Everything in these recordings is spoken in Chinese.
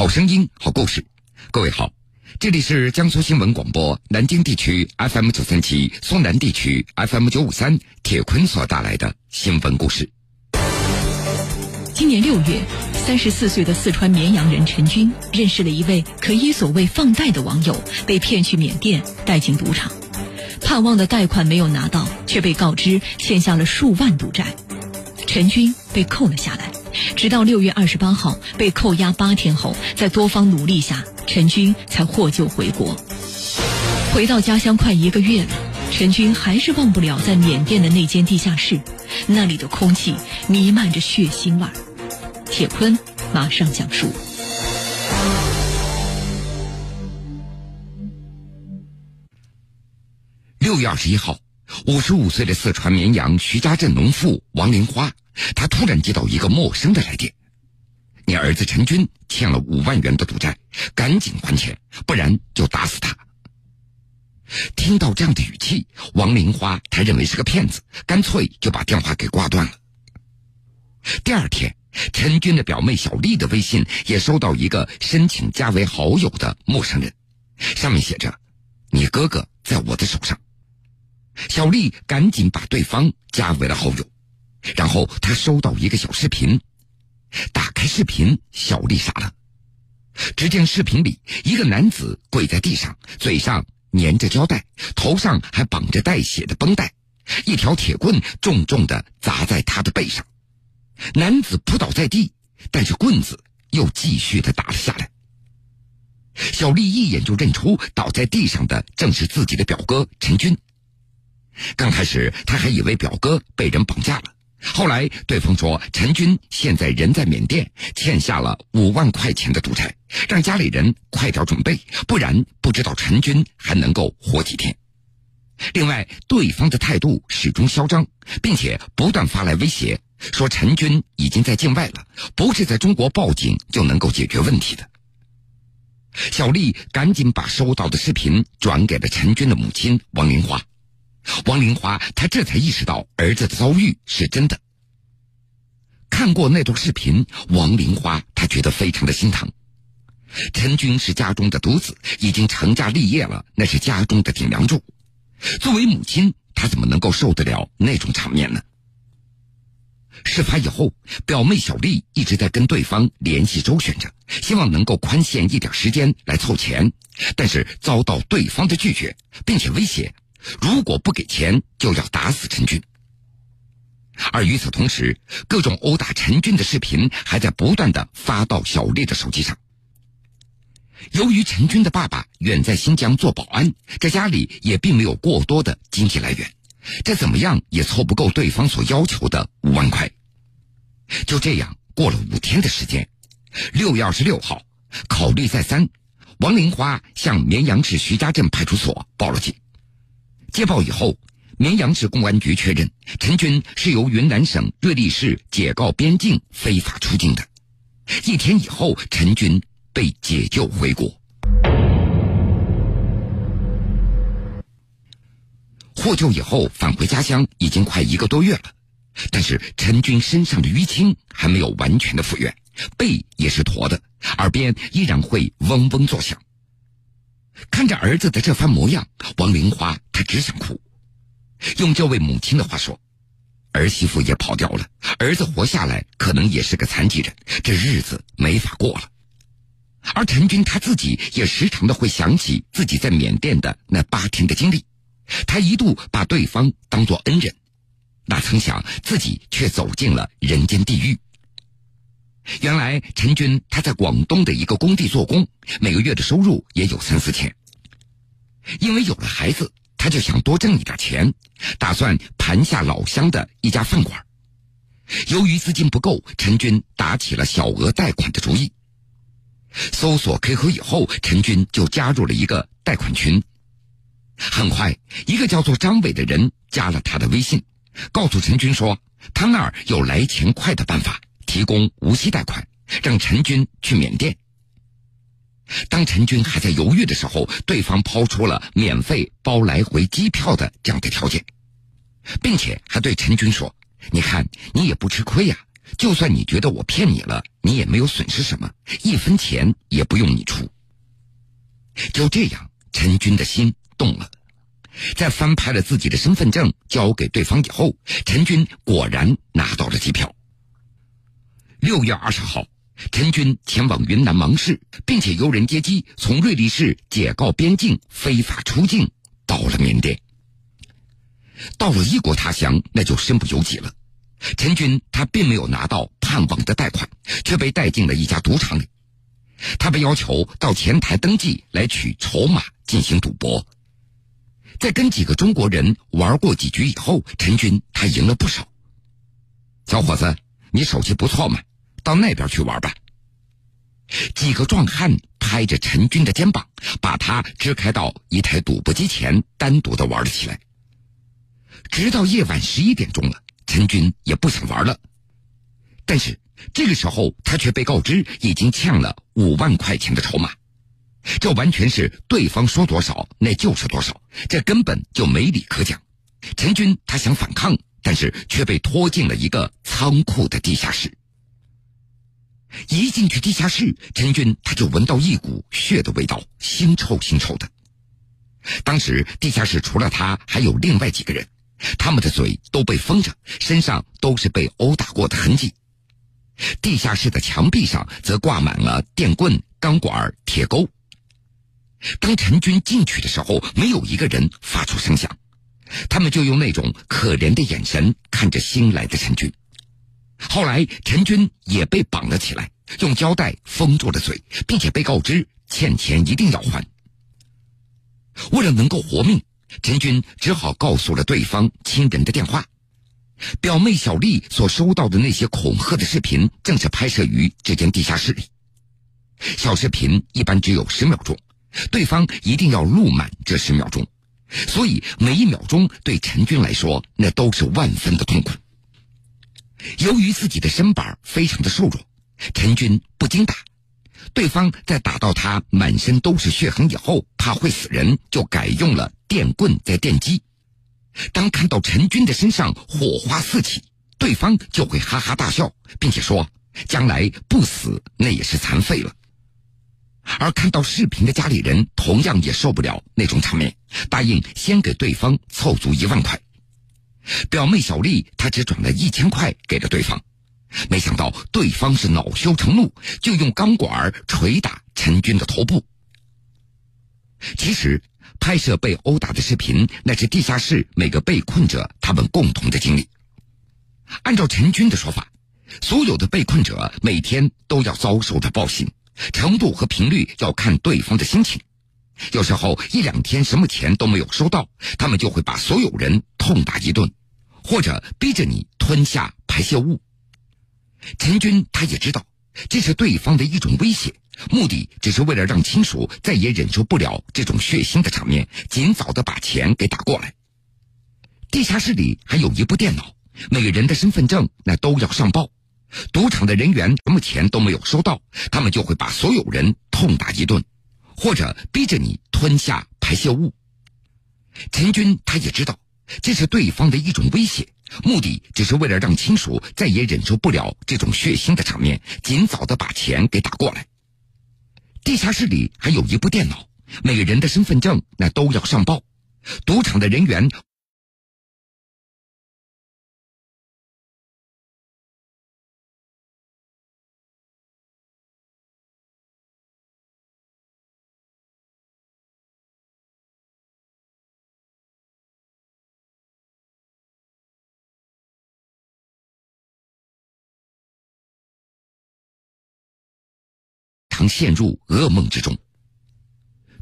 好声音，好故事。各位好，这里是江苏新闻广播南京地区 FM 九三七、苏南地区 FM 九五三。铁坤所带来的新闻故事。今年六月，三十四岁的四川绵阳人陈军认识了一位可以所谓放贷的网友，被骗去缅甸，带进赌场，盼望的贷款没有拿到，却被告知欠下了数万赌债，陈军被扣了下来。直到六月二十八号被扣押八天后，在多方努力下，陈军才获救回国。回到家乡快一个月了，陈军还是忘不了在缅甸的那间地下室，那里的空气弥漫着血腥味儿。铁坤马上讲述。六月二十一号，五十五岁的四川绵阳徐家镇农妇王玲花。他突然接到一个陌生的来电：“你儿子陈军欠了五万元的赌债，赶紧还钱，不然就打死他。”听到这样的语气，王玲花他认为是个骗子，干脆就把电话给挂断了。第二天，陈军的表妹小丽的微信也收到一个申请加为好友的陌生人，上面写着：“你哥哥在我的手上。”小丽赶紧把对方加为了好友。然后他收到一个小视频，打开视频，小丽傻了。只见视频里一个男子跪在地上，嘴上粘着胶带，头上还绑着带血的绷带，一条铁棍重重的砸在他的背上，男子扑倒在地，但是棍子又继续的打了下来。小丽一眼就认出倒在地上的正是自己的表哥陈军。刚开始他还以为表哥被人绑架了。后来，对方说陈军现在人在缅甸，欠下了五万块钱的赌债，让家里人快点准备，不然不知道陈军还能够活几天。另外，对方的态度始终嚣张，并且不断发来威胁，说陈军已经在境外了，不是在中国报警就能够解决问题的。小丽赶紧把收到的视频转给了陈军的母亲王玲花。王玲花，她这才意识到儿子的遭遇是真的。看过那段视频，王玲花她觉得非常的心疼。陈军是家中的独子，已经成家立业了，那是家中的顶梁柱。作为母亲，她怎么能够受得了那种场面呢？事发以后，表妹小丽一直在跟对方联系周旋着，希望能够宽限一点时间来凑钱，但是遭到对方的拒绝，并且威胁。如果不给钱，就要打死陈军。而与此同时，各种殴打陈军的视频还在不断的发到小丽的手机上。由于陈军的爸爸远在新疆做保安，在家里也并没有过多的经济来源，这怎么样也凑不够对方所要求的五万块。就这样过了五天的时间，六月二十六号，考虑再三，王玲花向绵阳市徐家镇派出所报了警。接报以后，绵阳市公安局确认陈军是由云南省瑞丽市解告边境非法出境的。一天以后，陈军被解救回国。获救以后返回家乡已经快一个多月了，但是陈军身上的淤青还没有完全的复原，背也是驼的，耳边依然会嗡嗡作响。看着儿子的这番模样，王玲花她只想哭。用这位母亲的话说：“儿媳妇也跑掉了，儿子活下来可能也是个残疾人，这日子没法过了。”而陈军他自己也时常的会想起自己在缅甸的那八天的经历，他一度把对方当作恩人，哪曾想自己却走进了人间地狱。原来陈军他在广东的一个工地做工，每个月的收入也有三四千。因为有了孩子，他就想多挣一点钱，打算盘下老乡的一家饭馆。由于资金不够，陈军打起了小额贷款的主意。搜索 QQ 以后，陈军就加入了一个贷款群。很快，一个叫做张伟的人加了他的微信，告诉陈军说他那儿有来钱快的办法。提供无息贷款，让陈军去缅甸。当陈军还在犹豫的时候，对方抛出了免费包来回机票的这样的条件，并且还对陈军说：“你看，你也不吃亏呀，就算你觉得我骗你了，你也没有损失什么，一分钱也不用你出。就这样，陈军的心动了。在翻拍了自己的身份证交给对方以后，陈军果然拿到了机票。六月二十号，陈军前往云南芒市，并且由人接机从瑞丽市解告边境非法出境，到了缅甸。到了异国他乡，那就身不由己了。陈军他并没有拿到盼望的贷款，却被带进了一家赌场里。他被要求到前台登记来取筹码进行赌博。在跟几个中国人玩过几局以后，陈军他赢了不少。小伙子，你手气不错嘛，到那边去玩吧。几个壮汉拍着陈军的肩膀，把他支开到一台赌博机前，单独的玩了起来。直到夜晚十一点钟了，陈军也不想玩了。但是这个时候，他却被告知已经欠了五万块钱的筹码。这完全是对方说多少那就是多少，这根本就没理可讲。陈军他想反抗，但是却被拖进了一个仓库的地下室。一进去地下室，陈军他就闻到一股血的味道，腥臭腥臭的。当时地下室除了他，还有另外几个人，他们的嘴都被封着，身上都是被殴打过的痕迹。地下室的墙壁上则挂满了电棍、钢管、铁钩。当陈军进去的时候，没有一个人发出声响，他们就用那种可怜的眼神看着新来的陈军。后来，陈军也被绑了起来，用胶带封住了嘴，并且被告知欠钱一定要还。为了能够活命，陈军只好告诉了对方亲人的电话。表妹小丽所收到的那些恐吓的视频，正是拍摄于这间地下室里。小视频一般只有十秒钟。对方一定要录满这十秒钟，所以每一秒钟对陈军来说那都是万分的痛苦。由于自己的身板非常的瘦弱，陈军不经打。对方在打到他满身都是血痕以后，怕会死人，就改用了电棍在电击。当看到陈军的身上火花四起，对方就会哈哈大笑，并且说：“将来不死那也是残废了。”而看到视频的家里人同样也受不了那种场面，答应先给对方凑足一万块。表妹小丽她只转了一千块给了对方，没想到对方是恼羞成怒，就用钢管捶打陈军的头部。其实拍摄被殴打的视频，那是地下室每个被困者他们共同的经历。按照陈军的说法，所有的被困者每天都要遭受着暴行。程度和频率要看对方的心情，有时候一两天什么钱都没有收到，他们就会把所有人痛打一顿，或者逼着你吞下排泄物。陈军他也知道这是对方的一种威胁，目的只是为了让亲属再也忍受不了这种血腥的场面，尽早的把钱给打过来。地下室里还有一部电脑，每个人的身份证那都要上报。赌场的人员什么钱都没有收到，他们就会把所有人痛打一顿，或者逼着你吞下排泄物。陈军他也知道这是对方的一种威胁，目的只是为了让亲属再也忍受不了这种血腥的场面，尽早的把钱给打过来。地下室里还有一部电脑，每个人的身份证那都要上报，赌场的人员。陷入噩梦之中。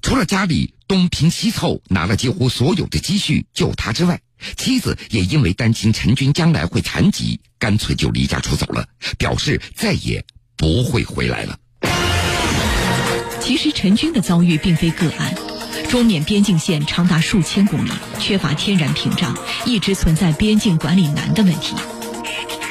除了家里东拼西凑拿了几乎所有的积蓄救他之外，妻子也因为担心陈军将来会残疾，干脆就离家出走了，表示再也不会回来了。其实陈军的遭遇并非个案，中缅边境线长达数千公里，缺乏天然屏障，一直存在边境管理难的问题。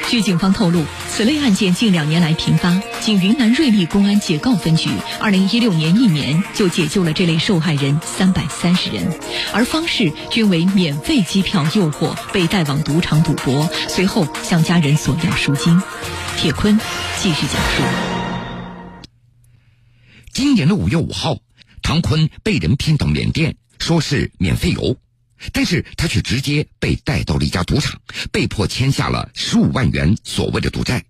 据警方透露。此类案件近两年来频发，仅云南瑞丽公安解告分局，二零一六年一年就解救了这类受害人三百三十人，而方式均为免费机票诱惑被带往赌场赌博，随后向家人索要赎金。铁坤继续讲述。今年的五月五号，唐坤被人骗到缅甸，说是免费游。但是他却直接被带到了一家赌场，被迫签下了十五万元所谓的赌债。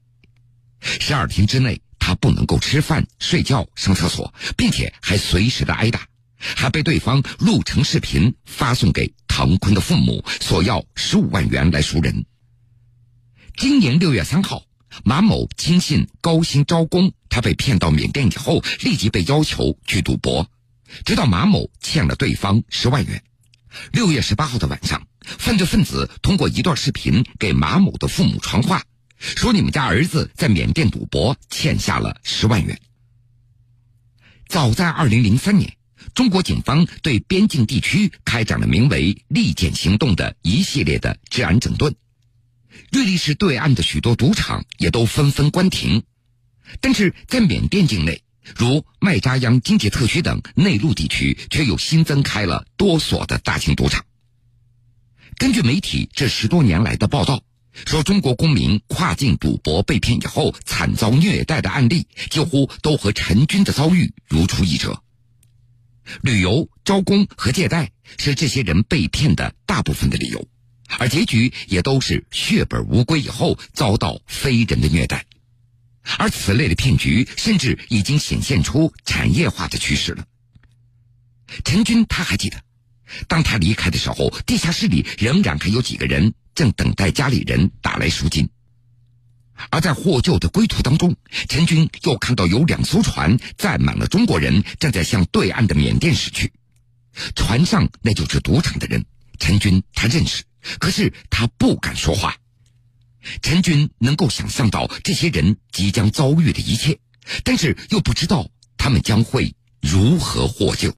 十二天之内，他不能够吃饭、睡觉、上厕所，并且还随时的挨打，还被对方录成视频发送给唐坤的父母，索要十五万元来赎人。今年六月三号，马某轻信高薪招工，他被骗到缅甸以后，立即被要求去赌博，直到马某欠了对方十万元。六月十八号的晚上，犯罪分子通过一段视频给马某的父母传话，说你们家儿子在缅甸赌博，欠下了十万元。早在二零零三年，中国警方对边境地区开展了名为“利剑行动”的一系列的治安整顿，瑞丽市对岸的许多赌场也都纷纷关停，但是在缅甸境内。如麦扎央经济特区等内陆地区，却又新增开了多所的大型赌场。根据媒体这十多年来的报道，说中国公民跨境赌博被骗以后惨遭虐待的案例，几乎都和陈军的遭遇如出一辙。旅游、招工和借贷是这些人被骗的大部分的理由，而结局也都是血本无归以后遭到非人的虐待。而此类的骗局甚至已经显现出产业化的趋势了。陈军他还记得，当他离开的时候，地下室里仍然还有几个人正等待家里人打来赎金。而在获救的归途当中，陈军又看到有两艘船载满了中国人，正在向对岸的缅甸驶去。船上那就是赌场的人，陈军他认识，可是他不敢说话。陈军能够想象到这些人即将遭遇的一切，但是又不知道他们将会如何获救。